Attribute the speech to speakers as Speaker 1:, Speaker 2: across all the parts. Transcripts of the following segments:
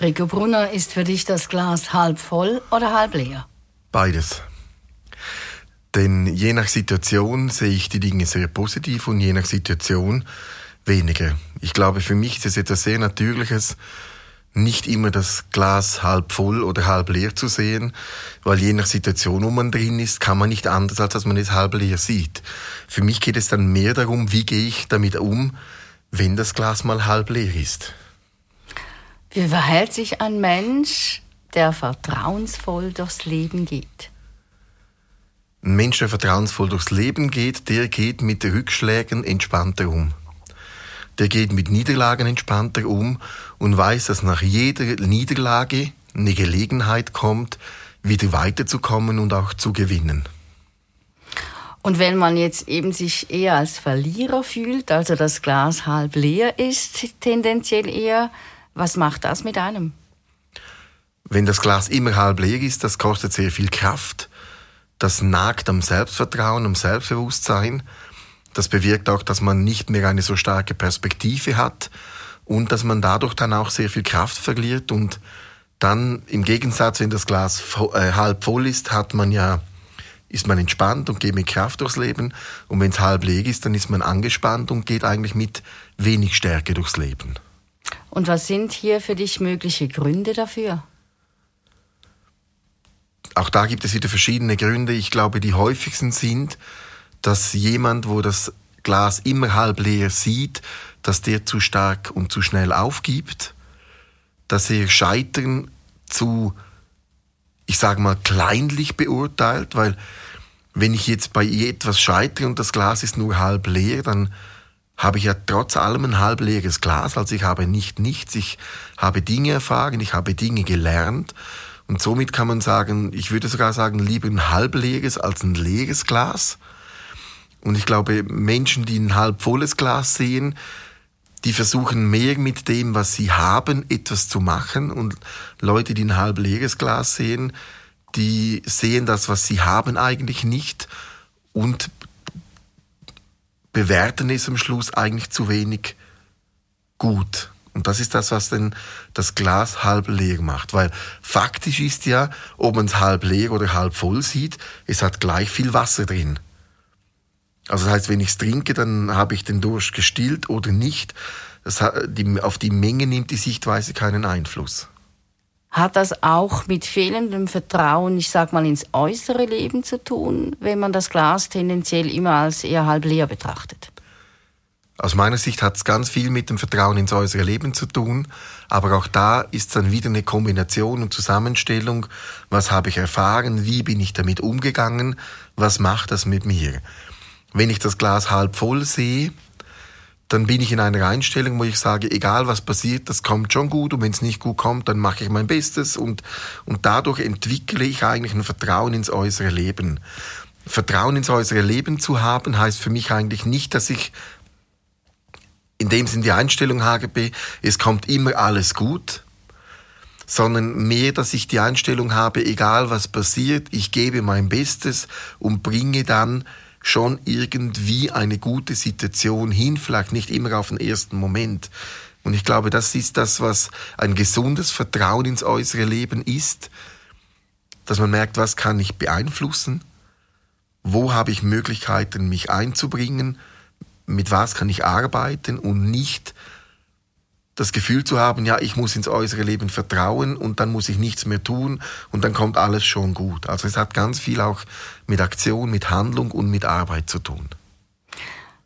Speaker 1: Rico Brunner, ist für dich das Glas halb voll oder halb leer?
Speaker 2: Beides. Denn je nach Situation sehe ich die Dinge sehr positiv und je nach Situation weniger. Ich glaube, für mich ist es etwas sehr Natürliches, nicht immer das Glas halb voll oder halb leer zu sehen, weil je nach Situation, wo man drin ist, kann man nicht anders, als dass man es halb leer sieht. Für mich geht es dann mehr darum, wie gehe ich damit um, wenn das Glas mal halb leer ist.
Speaker 1: Wie verhält sich ein Mensch, der vertrauensvoll durchs Leben geht?
Speaker 2: Ein Mensch, der vertrauensvoll durchs Leben geht, der geht mit Rückschlägen entspannter um. Der geht mit Niederlagen entspannter um und weiß, dass nach jeder Niederlage eine Gelegenheit kommt, wieder weiterzukommen und auch zu gewinnen.
Speaker 1: Und wenn man jetzt eben sich eher als Verlierer fühlt, also das Glas halb leer ist, tendenziell eher, was macht das mit einem?
Speaker 2: Wenn das Glas immer halb leer ist, das kostet sehr viel Kraft. Das nagt am Selbstvertrauen, am Selbstbewusstsein. Das bewirkt auch, dass man nicht mehr eine so starke Perspektive hat und dass man dadurch dann auch sehr viel Kraft verliert und dann im Gegensatz, wenn das Glas äh, halb voll ist, hat man ja ist man entspannt und geht mit Kraft durchs Leben. Und wenn es halb leer ist, dann ist man angespannt und geht eigentlich mit wenig Stärke durchs Leben.
Speaker 1: Und was sind hier für dich mögliche Gründe dafür?
Speaker 2: Auch da gibt es wieder verschiedene Gründe. Ich glaube, die häufigsten sind, dass jemand, wo das Glas immer halb leer sieht, dass der zu stark und zu schnell aufgibt, dass er Scheitern zu, ich sage mal, kleinlich beurteilt, weil wenn ich jetzt bei etwas scheitere und das Glas ist nur halb leer, dann habe ich ja trotz allem ein halb leeres Glas. Also ich habe nicht nichts, ich habe Dinge erfahren, ich habe Dinge gelernt. Und somit kann man sagen, ich würde sogar sagen, lieber ein halb leeres als ein leeres Glas. Und ich glaube, Menschen, die ein halb volles Glas sehen, die versuchen mehr mit dem, was sie haben, etwas zu machen. Und Leute, die ein halb leeres Glas sehen, die sehen das, was sie haben, eigentlich nicht und bewerten es am Schluss eigentlich zu wenig gut. Und das ist das, was denn das Glas halb leer macht. Weil faktisch ist ja, ob man es halb leer oder halb voll sieht, es hat gleich viel Wasser drin. Also das heißt, wenn ich es trinke, dann habe ich den Durst gestillt oder nicht. Das, die, auf die Menge nimmt die Sichtweise keinen Einfluss.
Speaker 1: Hat das auch mit fehlendem Vertrauen, ich sag mal, ins äußere Leben zu tun, wenn man das Glas tendenziell immer als eher halb leer betrachtet?
Speaker 2: Aus meiner Sicht hat es ganz viel mit dem Vertrauen ins äußere Leben zu tun, aber auch da ist dann wieder eine Kombination und Zusammenstellung. Was habe ich erfahren? Wie bin ich damit umgegangen? Was macht das mit mir? Wenn ich das Glas halb voll sehe, dann bin ich in einer Einstellung, wo ich sage, egal was passiert, das kommt schon gut und wenn es nicht gut kommt, dann mache ich mein Bestes und, und dadurch entwickle ich eigentlich ein Vertrauen ins äußere Leben. Vertrauen ins äußere Leben zu haben, heißt für mich eigentlich nicht, dass ich in dem Sinn die Einstellung habe, es kommt immer alles gut, sondern mehr, dass ich die Einstellung habe, egal was passiert, ich gebe mein Bestes und bringe dann schon irgendwie eine gute Situation hin, vielleicht nicht immer auf den ersten Moment. Und ich glaube, das ist das, was ein gesundes Vertrauen ins äußere Leben ist, dass man merkt, was kann ich beeinflussen, wo habe ich Möglichkeiten, mich einzubringen, mit was kann ich arbeiten und nicht das Gefühl zu haben, ja, ich muss ins äußere Leben vertrauen und dann muss ich nichts mehr tun und dann kommt alles schon gut. Also es hat ganz viel auch mit Aktion, mit Handlung und mit Arbeit zu tun.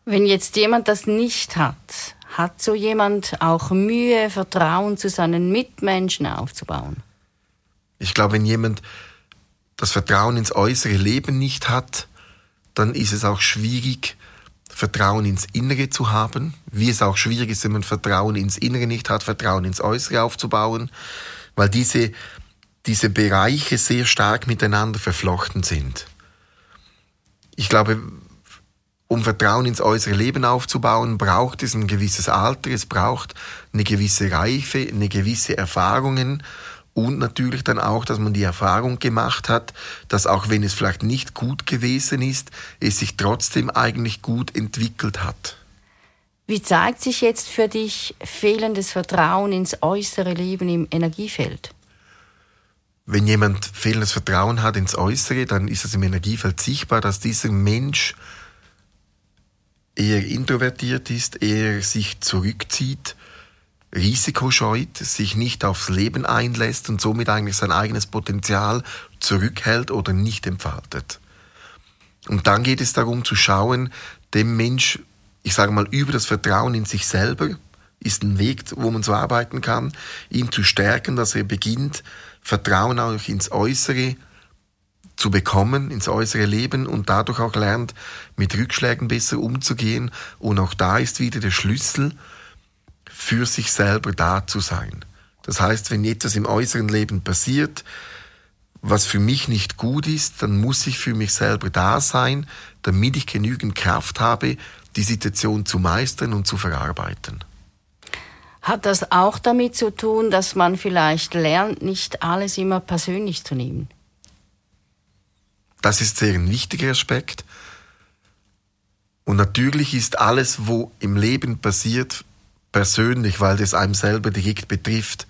Speaker 1: Wenn jetzt jemand das nicht hat, hat so jemand auch Mühe, Vertrauen zu seinen Mitmenschen aufzubauen?
Speaker 2: Ich glaube, wenn jemand das Vertrauen ins äußere Leben nicht hat, dann ist es auch schwierig, Vertrauen ins Innere zu haben, wie es auch schwierig ist, wenn man Vertrauen ins Innere nicht hat, Vertrauen ins Äußere aufzubauen, weil diese, diese Bereiche sehr stark miteinander verflochten sind. Ich glaube, um Vertrauen ins äußere Leben aufzubauen, braucht es ein gewisses Alter, es braucht eine gewisse Reife, eine gewisse Erfahrungen und natürlich dann auch, dass man die Erfahrung gemacht hat, dass auch wenn es vielleicht nicht gut gewesen ist, es sich trotzdem eigentlich gut entwickelt hat.
Speaker 1: Wie zeigt sich jetzt für dich fehlendes Vertrauen ins äußere Leben im Energiefeld?
Speaker 2: Wenn jemand fehlendes Vertrauen hat ins Äußere, dann ist es im Energiefeld sichtbar, dass dieser Mensch eher introvertiert ist, eher sich zurückzieht, Risiko scheut, sich nicht aufs Leben einlässt und somit eigentlich sein eigenes Potenzial zurückhält oder nicht entfaltet. Und dann geht es darum zu schauen, dem Mensch, ich sage mal, über das Vertrauen in sich selber ist ein Weg, wo man so arbeiten kann, ihn zu stärken, dass er beginnt, Vertrauen auch ins Äußere zu bekommen, ins äußere Leben und dadurch auch lernt, mit Rückschlägen besser umzugehen. Und auch da ist wieder der Schlüssel, für sich selber da zu sein. Das heißt, wenn etwas im äußeren Leben passiert, was für mich nicht gut ist, dann muss ich für mich selber da sein, damit ich genügend Kraft habe, die Situation zu meistern und zu verarbeiten.
Speaker 1: Hat das auch damit zu tun, dass man vielleicht lernt, nicht alles immer persönlich zu nehmen?
Speaker 2: Das ist sehr ein wichtiger Aspekt. Und natürlich ist alles, wo im Leben passiert, persönlich, weil das einem selber direkt betrifft.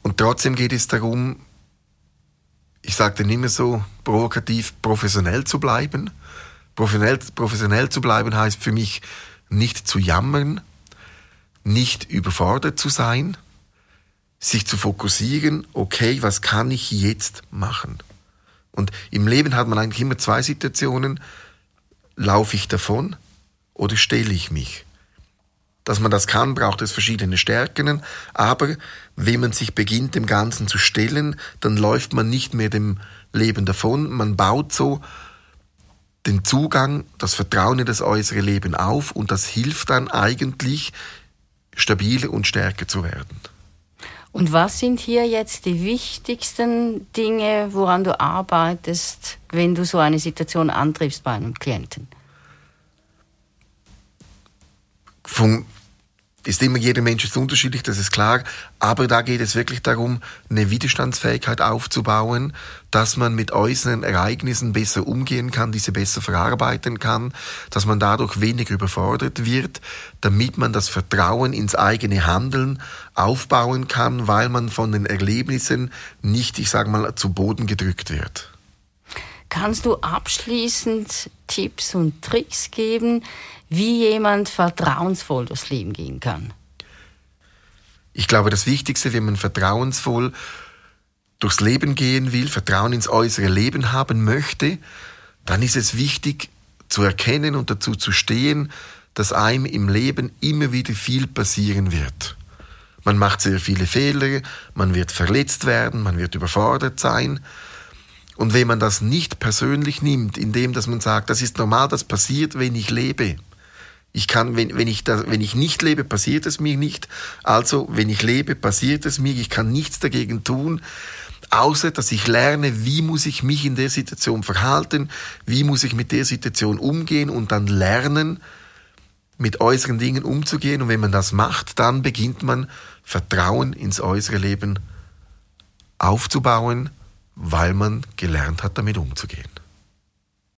Speaker 2: Und trotzdem geht es darum, ich sage dann immer so provokativ, professionell zu bleiben. Professionell, professionell zu bleiben heißt für mich nicht zu jammern, nicht überfordert zu sein, sich zu fokussieren, okay, was kann ich jetzt machen? Und im Leben hat man eigentlich immer zwei Situationen. Laufe ich davon oder stelle ich mich? Dass man das kann, braucht es verschiedene Stärken, aber wenn man sich beginnt, dem Ganzen zu stellen, dann läuft man nicht mehr dem Leben davon, man baut so den Zugang, das Vertrauen in das äußere Leben auf und das hilft dann eigentlich, stabiler und stärker zu werden.
Speaker 1: Und was sind hier jetzt die wichtigsten Dinge, woran du arbeitest, wenn du so eine Situation antriffst bei einem Klienten?
Speaker 2: Vom ist immer jeder Mensch ist unterschiedlich, das ist klar. Aber da geht es wirklich darum, eine Widerstandsfähigkeit aufzubauen, dass man mit äußeren Ereignissen besser umgehen kann, diese besser verarbeiten kann, dass man dadurch weniger überfordert wird, damit man das Vertrauen ins eigene Handeln aufbauen kann, weil man von den Erlebnissen nicht, ich sage mal, zu Boden gedrückt wird.
Speaker 1: Kannst du abschließend Tipps und Tricks geben, wie jemand vertrauensvoll durchs Leben gehen kann?
Speaker 2: Ich glaube, das Wichtigste, wenn man vertrauensvoll durchs Leben gehen will, Vertrauen ins äußere Leben haben möchte, dann ist es wichtig zu erkennen und dazu zu stehen, dass einem im Leben immer wieder viel passieren wird. Man macht sehr viele Fehler, man wird verletzt werden, man wird überfordert sein. Und wenn man das nicht persönlich nimmt, indem dass man sagt, das ist normal, das passiert, wenn ich lebe, ich kann, wenn, wenn, ich da, wenn ich nicht lebe, passiert es mir nicht. Also, wenn ich lebe, passiert es mir. Ich kann nichts dagegen tun, außer dass ich lerne, wie muss ich mich in der Situation verhalten, wie muss ich mit der Situation umgehen und dann lernen, mit äußeren Dingen umzugehen. Und wenn man das macht, dann beginnt man Vertrauen ins äußere Leben aufzubauen, weil man gelernt hat, damit umzugehen.